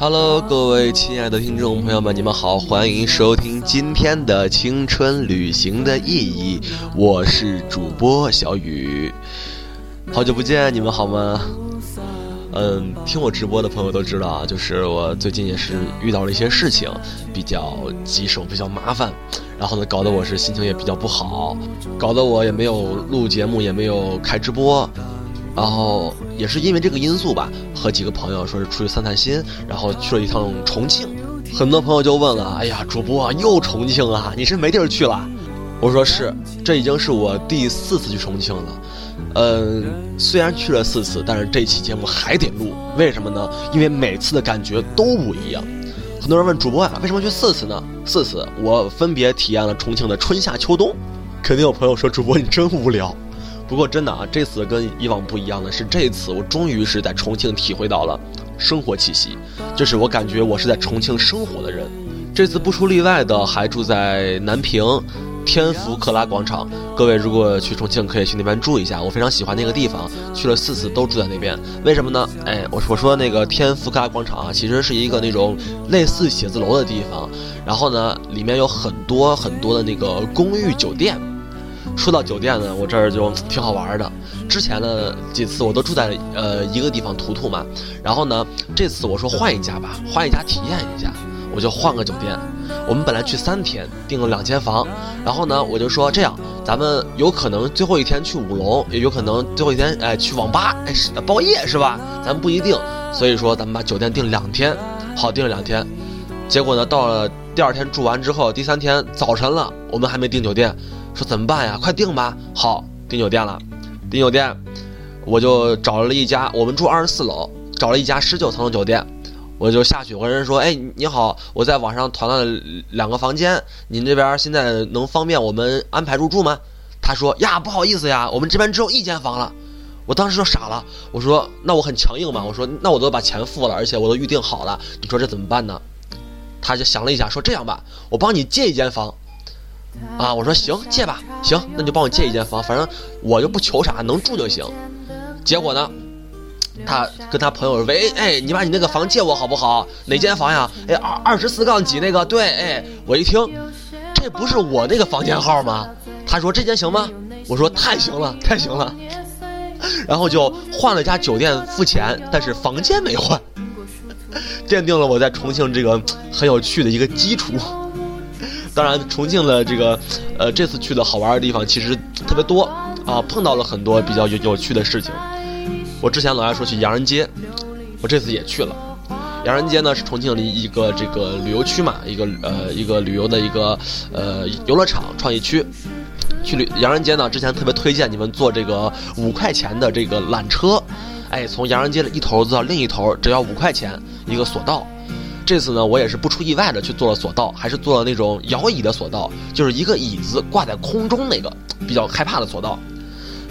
Hello，各位亲爱的听众朋友们，你们好，欢迎收听今天的青春旅行的意义，我是主播小雨，好久不见，你们好吗？嗯，听我直播的朋友都知道啊，就是我最近也是遇到了一些事情，比较棘手，比较麻烦，然后呢，搞得我是心情也比较不好，搞得我也没有录节目，也没有开直播。然后也是因为这个因素吧，和几个朋友说是出去散散心，然后去了一趟重庆。很多朋友就问了：“哎呀，主播又重庆啊？你是没地儿去了？”我说：“是，这已经是我第四次去重庆了。嗯，虽然去了四次，但是这期节目还得录。为什么呢？因为每次的感觉都不一样。很多人问主播啊，为什么去四次呢？四次我分别体验了重庆的春夏秋冬。肯定有朋友说，主播你真无聊。”不过真的啊，这次跟以往不一样的是，这次我终于是在重庆体会到了生活气息，就是我感觉我是在重庆生活的人。这次不出例外的还住在南平天福克拉广场。各位如果去重庆，可以去那边住一下，我非常喜欢那个地方，去了四次都住在那边。为什么呢？哎，我我说那个天福克拉广场啊，其实是一个那种类似写字楼的地方，然后呢，里面有很多很多的那个公寓酒店。说到酒店呢，我这儿就挺好玩的。之前呢几次我都住在呃一个地方图图嘛，然后呢这次我说换一家吧，换一家体验一下，我就换个酒店。我们本来去三天，订了两间房，然后呢我就说这样，咱们有可能最后一天去舞龙，也有可能最后一天哎去网吧哎是包夜是吧？咱们不一定，所以说咱们把酒店订两天，好订了两天，结果呢到了第二天住完之后，第三天早晨了，我们还没订酒店。说怎么办呀？快订吧！好，订酒店了。订酒店，我就找了一家。我们住二十四楼，找了一家十九层的酒店。我就下去，我跟人说：“哎，你好，我在网上团了两个房间，您这边现在能方便我们安排入住吗？”他说：“呀，不好意思呀，我们这边只有一间房了。”我当时就傻了，我说：“那我很强硬嘛。”我说：“那我都把钱付了，而且我都预定好了，你说这怎么办呢？”他就想了一下，说：“这样吧，我帮你借一间房。”啊，我说行，借吧，行，那就帮我借一间房，反正我就不求啥，能住就行。结果呢，他跟他朋友喂，哎，你把你那个房借我好不好？哪间房呀？哎，二二十四杠几那个？对，哎，我一听，这不是我那个房间号吗？他说这间行吗？我说太行了，太行了。然后就换了家酒店付钱，但是房间没换，奠定了我在重庆这个很有趣的一个基础。当然，重庆的这个，呃，这次去的好玩的地方其实特别多啊，碰到了很多比较有有趣的事情。我之前老爱说去洋人街，我这次也去了。洋人街呢是重庆的一个这个旅游区嘛，一个呃一个旅游的一个呃游乐场创意区。去旅洋人街呢，之前特别推荐你们坐这个五块钱的这个缆车，哎，从洋人街的一头坐到另一头只要五块钱一个索道。这次呢，我也是不出意外的去做了索道，还是做了那种摇椅的索道，就是一个椅子挂在空中那个比较害怕的索道。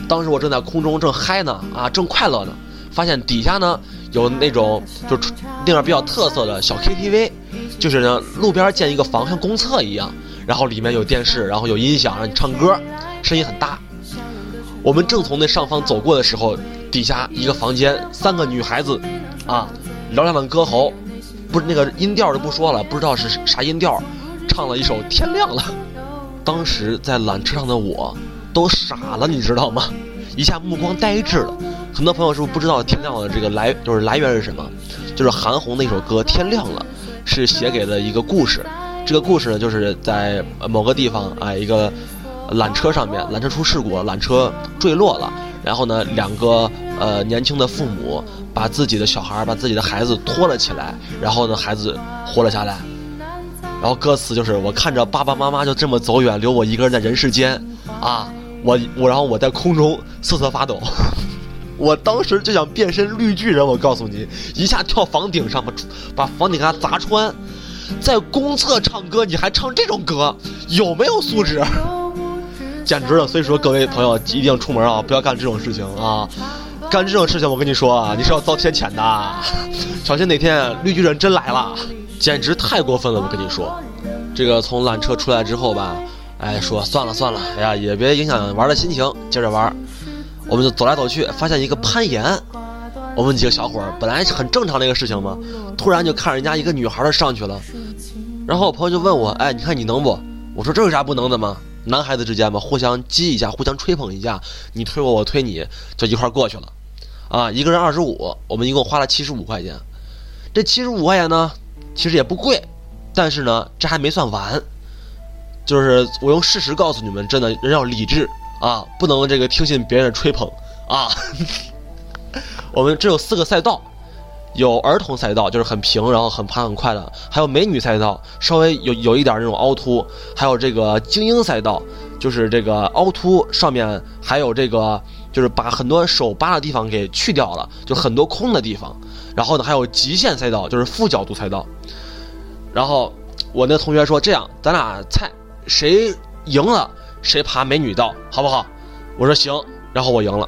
当时我正在空中正嗨呢，啊，正快乐呢，发现底下呢有那种就那边比较特色的小 KTV，就是呢路边建一个房，像公厕一样，然后里面有电视，然后有音响让你唱歌，声音很大。我们正从那上方走过的时候，底下一个房间，三个女孩子，啊，嘹亮的歌喉。不是那个音调就不说了，不知道是啥音调，唱了一首《天亮了》。当时在缆车上的我都傻了，你知道吗？一下目光呆滞了。很多朋友是不是不知道《天亮了》这个来就是来源是什么？就是韩红那首歌《天亮了》，是写给了一个故事。这个故事呢，就是在某个地方啊，一个缆车上面，缆车出事故，缆车坠落了。然后呢，两个呃年轻的父母把自己的小孩把自己的孩子拖了起来，然后呢，孩子活了下来。然后歌词就是我看着爸爸妈妈就这么走远，留我一个人在人世间，啊，我我然后我在空中瑟瑟发抖，我当时就想变身绿巨人，我告诉你，一下跳房顶上把把房顶给他砸穿，在公厕唱歌你还唱这种歌，有没有素质？简直了！所以说，各位朋友一定出门啊，不要干这种事情啊！干这种事情，我跟你说啊，你是要遭天谴的。小心哪天绿巨人真来了，简直太过分了！我跟你说，这个从缆车出来之后吧，哎，说算了算了，哎呀，也别影响玩的心情，接着玩。我们就走来走去，发现一个攀岩，我们几个小伙儿本来是很正常的一个事情嘛，突然就看人家一个女孩儿上去了，然后我朋友就问我，哎，你看你能不？我说这有啥不能的吗？男孩子之间嘛，互相激一下，互相吹捧一下，你推我，我推你，就一块过去了，啊，一个人二十五，我们一共花了七十五块钱。这七十五块钱呢，其实也不贵，但是呢，这还没算完，就是我用事实告诉你们，真的人要理智啊，不能这个听信别人的吹捧啊。我们这有四个赛道，有儿童赛道，就是很平，然后很爬很快的；还有美女赛道，稍微有有一点那种凹凸；还有这个精英赛道，就是这个凹凸上面还有这个，就是把很多手扒的地方给去掉了，就很多空的地方。然后呢，还有极限赛道，就是负角度赛道。然后我那同学说：“这样，咱俩猜谁赢了，谁爬美女道，好不好？”我说：“行。”然后我赢了。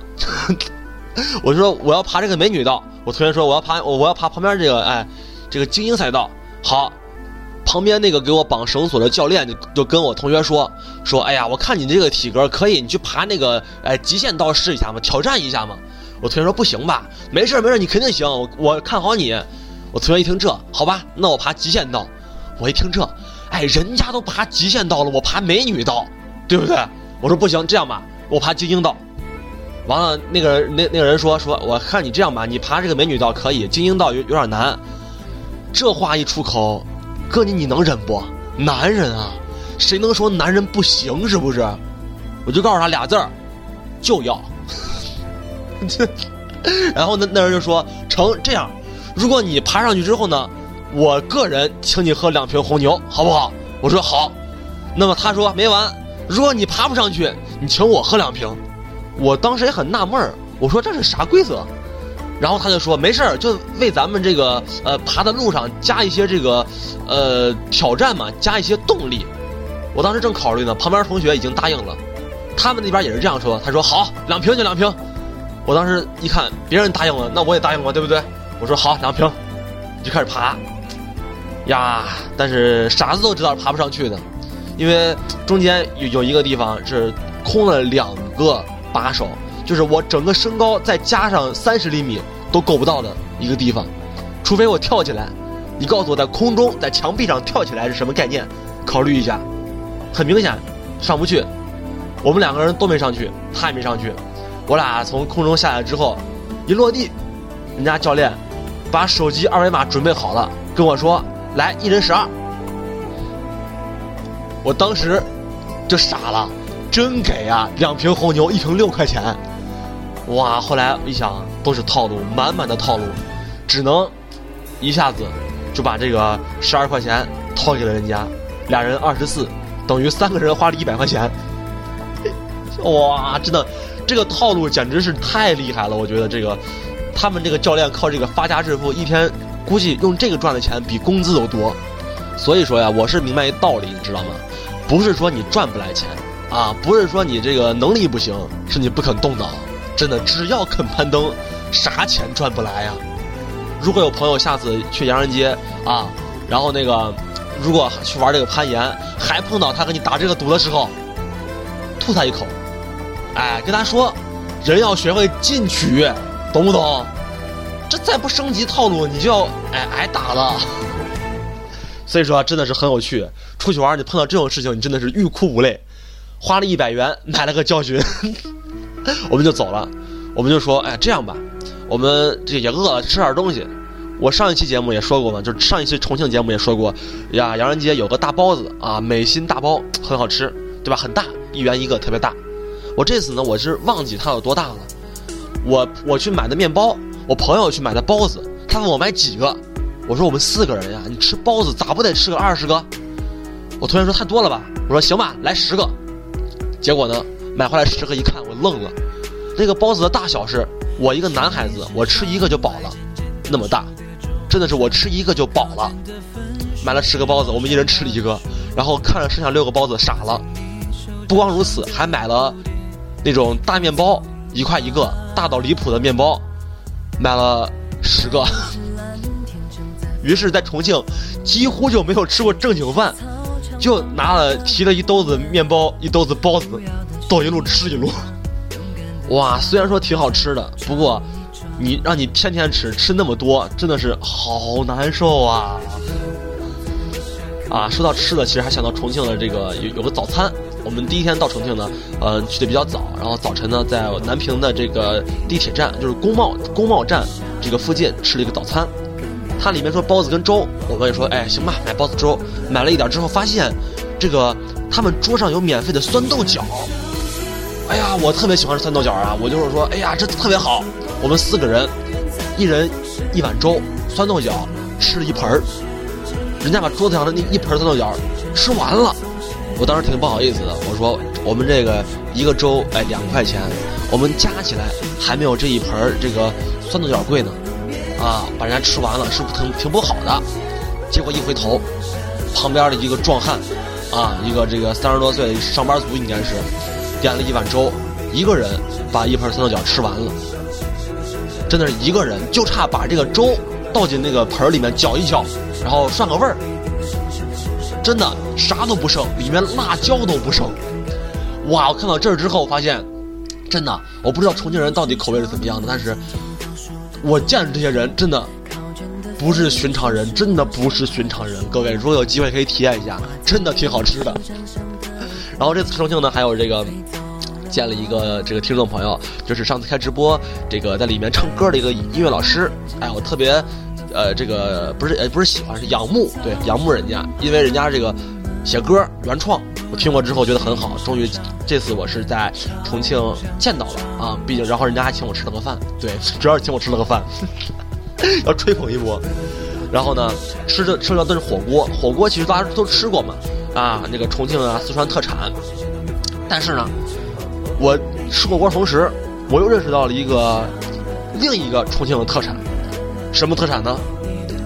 我就说我要爬这个美女道，我同学说我要爬我要爬旁边这个哎，这个精英赛道。好，旁边那个给我绑绳索的教练就就跟我同学说说，哎呀，我看你这个体格可以，你去爬那个哎极限道试一下嘛，挑战一下嘛。我同学说不行吧，没事没事，你肯定行，我我看好你。我同学一听这好吧，那我爬极限道。我一听这，哎，人家都爬极限道了，我爬美女道，对不对？我说不行，这样吧，我爬精英道。完了，那个人那那个人说说，我看你这样吧，你爬这个美女道可以，精英道有有点难。这话一出口，哥你你能忍不？男人啊，谁能说男人不行是不是？我就告诉他俩字儿，就要。然后那那人就说成这样，如果你爬上去之后呢，我个人请你喝两瓶红牛，好不好？我说好。那么他说没完，如果你爬不上去，你请我喝两瓶。我当时也很纳闷儿，我说这是啥规则？然后他就说没事儿，就为咱们这个呃爬的路上加一些这个呃挑战嘛，加一些动力。我当时正考虑呢，旁边同学已经答应了，他们那边也是这样说。他说好，两瓶就两瓶。我当时一看别人答应了，那我也答应了，对不对？我说好，两瓶，就开始爬。呀，但是傻子都知道爬不上去的，因为中间有有一个地方是空了两个。把手就是我整个身高再加上三十厘米都够不到的一个地方，除非我跳起来。你告诉我在空中在墙壁上跳起来是什么概念？考虑一下。很明显，上不去。我们两个人都没上去，他也没上去。我俩从空中下来之后，一落地，人家教练把手机二维码准备好了，跟我说：“来，一人十二。”我当时就傻了。真给啊！两瓶红牛，一瓶六块钱，哇！后来一想，都是套路，满满的套路，只能一下子就把这个十二块钱掏给了人家，俩人二十四，等于三个人花了一百块钱。哇！真的，这个套路简直是太厉害了！我觉得这个，他们这个教练靠这个发家致富，一天估计用这个赚的钱比工资都多。所以说呀，我是明白一道理，你知道吗？不是说你赚不来钱。啊，不是说你这个能力不行，是你不肯动脑。真的，只要肯攀登，啥钱赚不来呀？如果有朋友下次去洋人街啊，然后那个如果去玩这个攀岩，还碰到他跟你打这个赌的时候，吐他一口，哎，跟他说，人要学会进取，懂不懂？这再不升级套路，你就要哎挨打了。所以说，真的是很有趣。出去玩，你碰到这种事情，你真的是欲哭无泪。花了一百元买了个教训，我们就走了。我们就说，哎，这样吧，我们这也饿了，吃点东西。我上一期节目也说过嘛，就是上一期重庆节目也说过，呀，洋人街有个大包子啊，美心大包很好吃，对吧？很大，一元一个，特别大。我这次呢，我是忘记它有多大了。我我去买的面包，我朋友去买的包子，他问我买几个，我说我们四个人呀，你吃包子咋不得吃个二十个？我同学说太多了吧，我说行吧，来十个。结果呢，买回来十个一看，我愣了。那个包子的大小是，我一个男孩子，我吃一个就饱了，那么大，真的是我吃一个就饱了。买了十个包子，我们一人吃了一个，然后看着剩下六个包子傻了。不光如此，还买了那种大面包，一块一个，大到离谱的面包，买了十个。于是，在重庆几乎就没有吃过正经饭。就拿了提了一兜子面包，一兜子包子，走一路吃一路。哇，虽然说挺好吃的，不过你让你天天吃吃那么多，真的是好难受啊！啊，说到吃的，其实还想到重庆的这个有有个早餐。我们第一天到重庆呢，呃，去的比较早，然后早晨呢，在南平的这个地铁站，就是工贸工贸站这个附近吃了一个早餐。它里面说包子跟粥，我们也说，哎，行吧，买包子粥。买了一点之后，发现这个他们桌上有免费的酸豆角。哎呀，我特别喜欢吃酸豆角啊！我就是说，哎呀，这特别好。我们四个人，一人一碗粥，酸豆角吃了一盆儿。人家把桌子上的那一盆酸豆角吃完了。我当时挺不好意思的，我说我们这个一个粥哎两块钱，我们加起来还没有这一盆这个酸豆角贵呢，啊，把人家吃完了是不是挺挺不好的？结果一回头，旁边的一个壮汉，啊，一个这个三十多岁上班族应该是，点了一碗粥，一个人把一盆酸豆角吃完了，真的是一个人就差把这个粥倒进那个盆里面搅一搅，然后涮个味儿。真的啥都不剩，里面辣椒都不剩。哇！我看到这儿之后，发现真的，我不知道重庆人到底口味是怎么样的，但是我见的这些人真的不是寻常人，真的不是寻常人。各位，如果有机会可以体验一下，真的挺好吃的。然后这次重庆呢，还有这个见了一个这个听众朋友，就是上次开直播这个在里面唱歌的一个音乐老师。哎，我特别。呃，这个不是呃不是喜欢是仰慕，对仰慕人家，因为人家这个写歌原创，我听过之后觉得很好。终于这次我是在重庆见到了啊，毕竟然后人家还请我吃了个饭，对，主要是请我吃了个饭，要吹捧一波。然后呢，吃的吃的都是火锅，火锅其实大家都吃过嘛，啊，那个重庆啊四川特产。但是呢，我吃火锅同时，我又认识到了一个另一个重庆的特产。什么特产呢？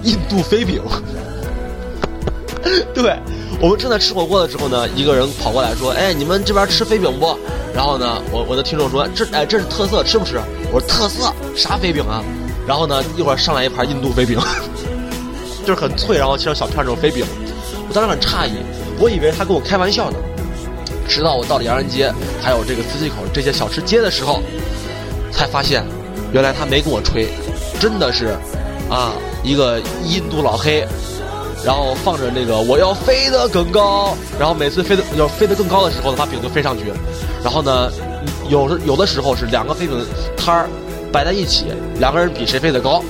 印度飞饼。对，我们正在吃火锅的时候呢，一个人跑过来说：“哎，你们这边吃飞饼不？”然后呢，我我的听众说：“这哎，这是特色，吃不吃？”我说：“特色啥飞饼啊？”然后呢，一会儿上来一盘印度飞饼，就是很脆，然后切成小片那种飞饼。我当时很诧异，我以为他跟我开玩笑呢。直到我到了洋人街，还有这个磁器口这些小吃街的时候，才发现，原来他没跟我吹，真的是。啊，一个印度老黑，然后放着那个我要飞得更高，然后每次飞得要飞得更高的时候呢，把饼就飞上去，然后呢，有的有的时候是两个飞饼摊儿摆在一起，两个人比谁飞得高。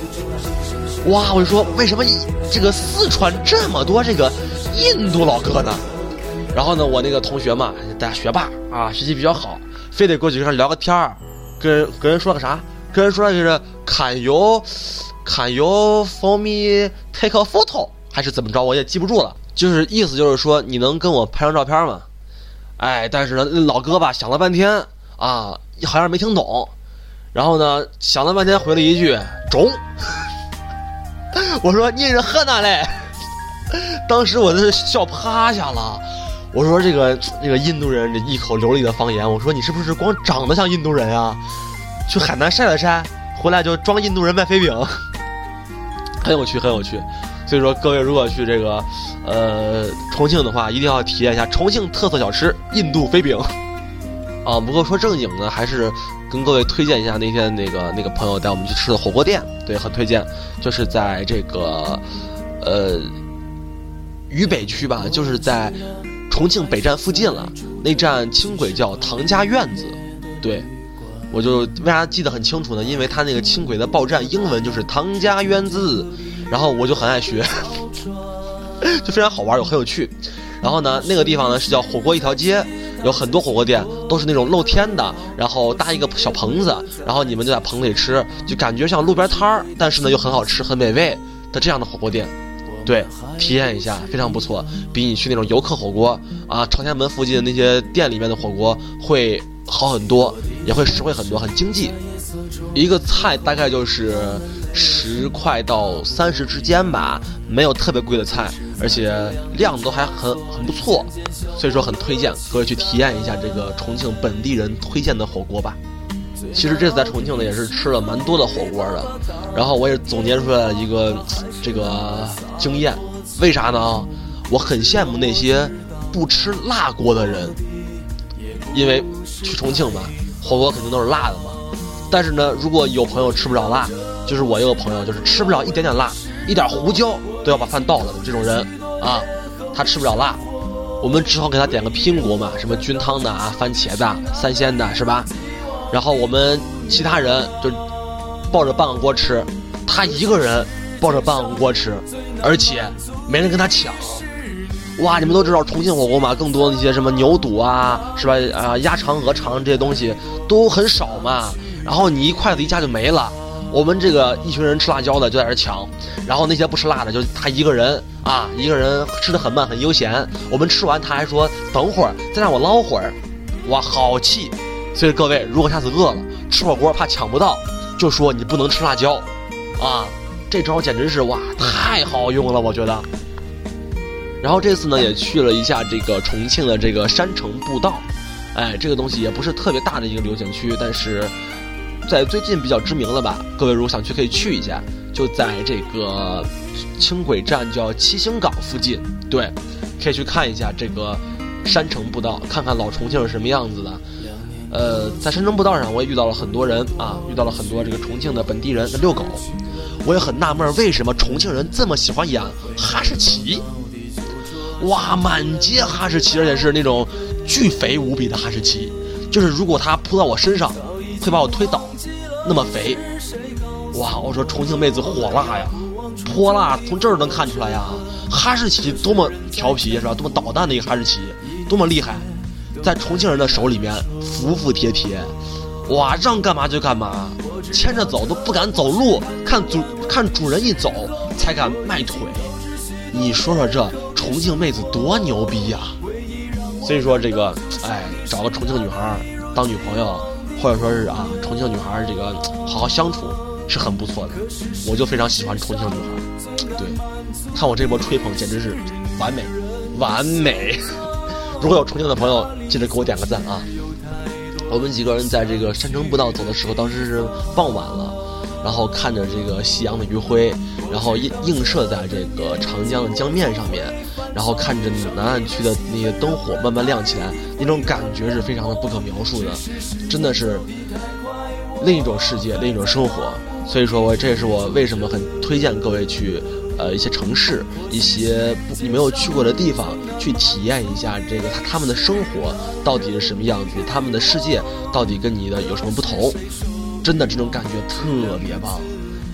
哇，我就说为什么这个四川这么多这个印度老哥呢？然后呢，我那个同学嘛，大学霸啊，学习比较好，非得过去跟人聊个天儿，跟人跟人说个啥？跟人说就是 Can you？Can you for me take a photo？还是怎么着？我也记不住了。就是意思就是说，你能跟我拍张照片吗？哎，但是呢，老哥吧想了半天啊，好像没听懂。然后呢，想了半天回了一句“中”。我说你是河南嘞？当时我都是笑趴下了。我说这个这个印度人这一口流利的方言，我说你是不是光长得像印度人呀？去海南晒了晒，回来就装印度人卖飞饼。很有趣，很有趣，所以说各位如果去这个，呃，重庆的话，一定要体验一下重庆特色小吃印度飞饼。啊，不过说正经的，还是跟各位推荐一下那天那个那个朋友带我们去吃的火锅店，对，很推荐，就是在这个，呃，渝北区吧，就是在重庆北站附近了，那站轻轨叫唐家院子，对。我就为啥记得很清楚呢？因为他那个轻轨的报站英文就是“唐家院子”，然后我就很爱学，就非常好玩，又很有趣。然后呢，那个地方呢是叫火锅一条街，有很多火锅店都是那种露天的，然后搭一个小棚子，然后你们就在棚里吃，就感觉像路边摊儿，但是呢又很好吃、很美味的这样的火锅店。对，体验一下非常不错，比你去那种游客火锅啊，朝天门附近的那些店里面的火锅会好很多。也会实惠很多，很经济，一个菜大概就是十块到三十之间吧，没有特别贵的菜，而且量都还很很不错，所以说很推荐各位去体验一下这个重庆本地人推荐的火锅吧。其实这次在重庆呢，也是吃了蛮多的火锅的，然后我也总结出来了一个这个经验，为啥呢？我很羡慕那些不吃辣锅的人，因为去重庆嘛。火锅肯定都是辣的嘛，但是呢，如果有朋友吃不了辣，就是我一个朋友，就是吃不了一点点辣，一点胡椒都要把饭倒了的这种人啊，他吃不了辣，我们只好给他点个拼锅嘛，什么菌汤的啊、番茄的、三鲜的，是吧？然后我们其他人就抱着半个锅吃，他一个人抱着半个锅吃，而且没人跟他抢。哇，你们都知道重庆火锅嘛？更多的一些什么牛肚啊，是吧？啊，鸭肠、鹅肠这些东西都很少嘛。然后你一筷子一夹就没了。我们这个一群人吃辣椒的就在这抢，然后那些不吃辣的就他一个人啊，一个人吃的很慢很悠闲。我们吃完他还说等会儿再让我捞会儿，哇，好气！所以各位，如果下次饿了吃火锅怕抢不到，就说你不能吃辣椒，啊，这招简直是哇太好用了，我觉得。然后这次呢，也去了一下这个重庆的这个山城步道，哎，这个东西也不是特别大的一个旅游景区，但是在最近比较知名了吧？各位如果想去，可以去一下，就在这个轻轨站叫七星岗附近，对，可以去看一下这个山城步道，看看老重庆是什么样子的。呃，在山城步道上，我也遇到了很多人啊，遇到了很多这个重庆的本地人在遛狗，我也很纳闷，为什么重庆人这么喜欢养哈士奇？哇，满街哈士奇，而且是那种巨肥无比的哈士奇，就是如果它扑到我身上，会把我推倒，那么肥。哇，我说重庆妹子火辣呀，泼辣从这儿能看出来呀。哈士奇多么调皮是吧？多么捣蛋的一个哈士奇，多么厉害，在重庆人的手里面服服帖帖，哇，让干嘛就干嘛，牵着走都不敢走路，看主看主人一走才敢迈腿。你说说这。重庆妹子多牛逼呀！所以说这个，哎，找个重庆女孩当女朋友，或者说是啊，重庆女孩这个好好相处是很不错的。我就非常喜欢重庆女孩，对，看我这波吹捧简直是完美，完美。如果有重庆的朋友，记得给我点个赞啊！我们几个人在这个山城步道走的时候，当时是傍晚了，然后看着这个夕阳的余晖，然后映映射在这个长江的江面上面。然后看着南岸区的那些灯火慢慢亮起来，那种感觉是非常的不可描述的，真的是另一种世界，另一种生活。所以说我这也是我为什么很推荐各位去，呃，一些城市，一些你没有去过的地方，去体验一下这个他他们的生活到底是什么样子，他们的世界到底跟你的有什么不同？真的这种感觉特别棒。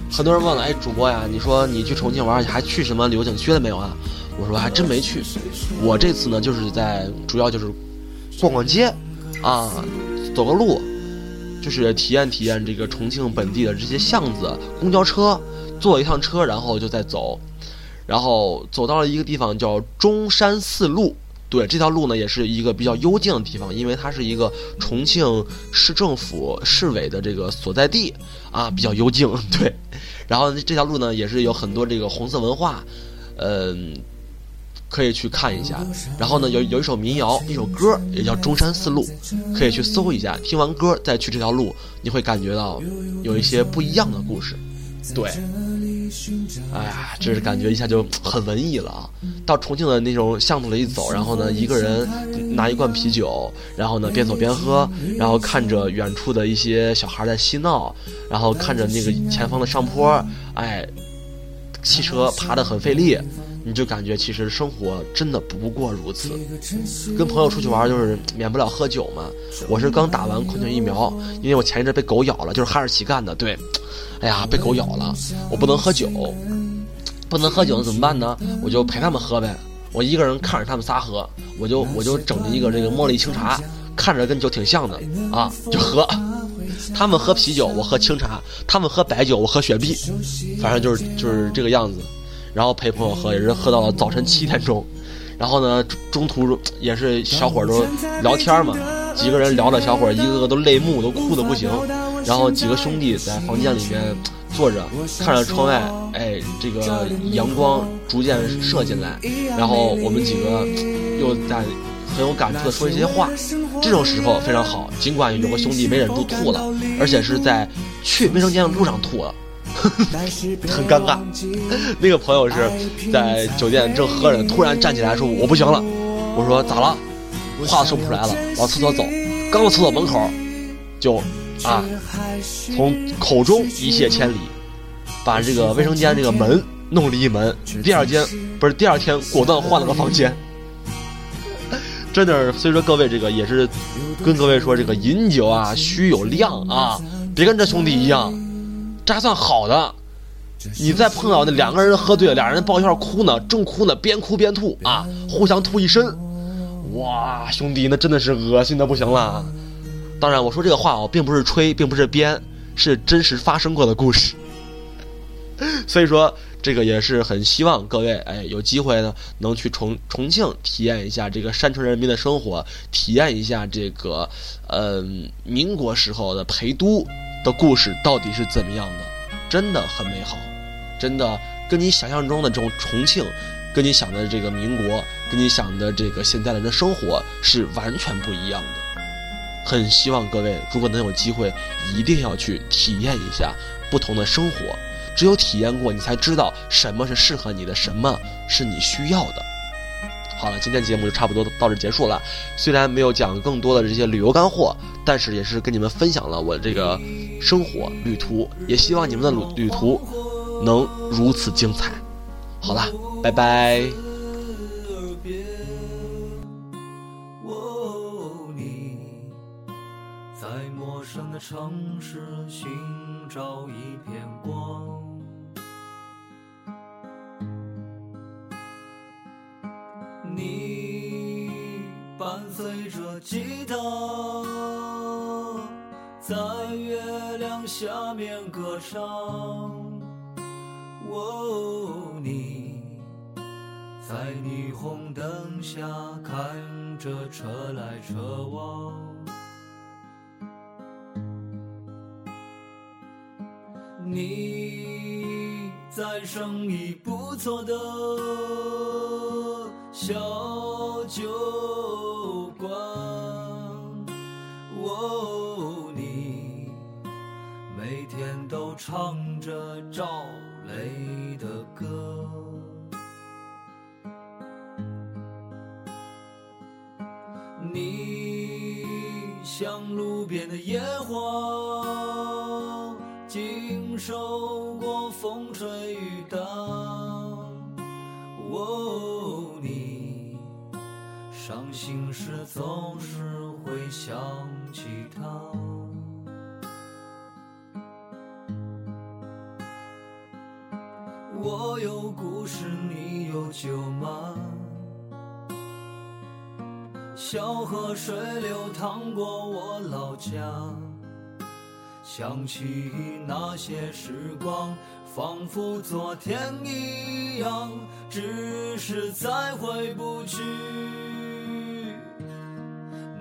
很多人问了，哎，主播呀，你说你去重庆玩，你还去什么旅游景区了没有啊？我说还真没去，我这次呢就是在主要就是逛逛街，啊，走个路，就是体验体验这个重庆本地的这些巷子、公交车，坐一趟车，然后就再走，然后走到了一个地方叫中山四路，对，这条路呢也是一个比较幽静的地方，因为它是一个重庆市政府市委的这个所在地，啊，比较幽静，对，然后这条路呢也是有很多这个红色文化，嗯。可以去看一下，然后呢，有有一首民谣，一首歌也叫《中山四路》，可以去搜一下。听完歌再去这条路，你会感觉到有一些不一样的故事。对，哎呀，这是感觉一下就很文艺了啊！到重庆的那种巷子里一走，然后呢，一个人拿一罐啤酒，然后呢边走边喝，然后看着远处的一些小孩在嬉闹，然后看着那个前方的上坡，哎，汽车爬得很费力。你就感觉其实生活真的不过如此。跟朋友出去玩就是免不了喝酒嘛。我是刚打完狂犬疫苗，因为我前一阵被狗咬了，就是哈士奇干的。对，哎呀，被狗咬了，我不能喝酒，不能喝酒怎么办呢？我就陪他们喝呗。我一个人看着他们仨喝，我就我就整了一个这个茉莉清茶，看着跟酒挺像的啊，就喝。他们喝啤酒，我喝清茶；他们喝白酒，我喝雪碧。反正就是就是这个样子。然后陪朋友喝，也是喝到了早晨七点钟，然后呢，中途也是小伙都聊天嘛，几个人聊着，小伙一个个都泪目，都哭的不行。然后几个兄弟在房间里面坐着，看着窗外，哎，这个阳光逐渐射进来，然后我们几个又在很有感触的说一些话。这种时候非常好，尽管有个兄弟没忍住吐了，而且是在去卫生间的路上吐了。很尴尬，那个朋友是在酒店正喝着，突然站起来说：“我不行了。”我说：“咋了？”话说不出来了，往厕所走，刚到厕所门口，就啊，从口中一泻千里，把这个卫生间这个门弄了一门，第二间不是第二天果断换了个房间。真的，所以说各位这个也是跟各位说，这个饮酒啊需有量啊，别跟这兄弟一样，这还算好的。你再碰到那两个人喝醉了，俩人抱一块哭呢，正哭呢，边哭边吐啊，互相吐一身，哇，兄弟那真的是恶心的不行了。当然，我说这个话我并不是吹，并不是编，是真实发生过的故事。所以说。这个也是很希望各位，哎，有机会呢，能去重重庆体验一下这个山城人民的生活，体验一下这个，呃，民国时候的陪都的故事到底是怎么样的，真的很美好，真的跟你想象中的这种重庆，跟你想的这个民国，跟你想的这个现在人的生活是完全不一样的。很希望各位，如果能有机会，一定要去体验一下不同的生活。只有体验过，你才知道什么是适合你的，什么是你需要的。好了，今天节目就差不多到这结束了。虽然没有讲更多的这些旅游干货，但是也是跟你们分享了我这个生活旅途。也希望你们的旅旅途能如此精彩。好了，拜拜。在陌生的城市寻找一片光。你伴随着吉他，下面歌唱。哦，你在霓虹灯下看着车来车往。你在生意不错的。伤心时总是会想起他。我有故事，你有酒吗？小河水流淌过我老家，想起那些时光，仿佛昨天一样，只是再回不去。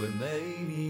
最为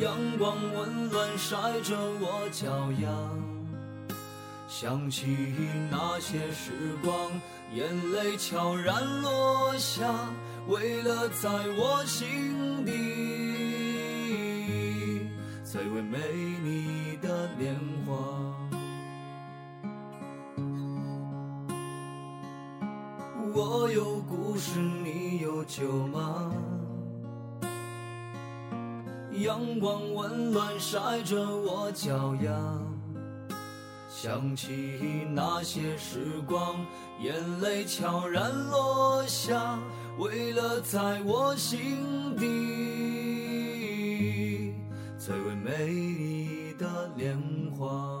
阳光温暖晒着我脚丫。想起那些时光，眼泪悄然落下，为了在我心阳光温暖晒着我脚丫。想起那些时光，眼泪悄然落下，为了在我心底最为美丽的年华。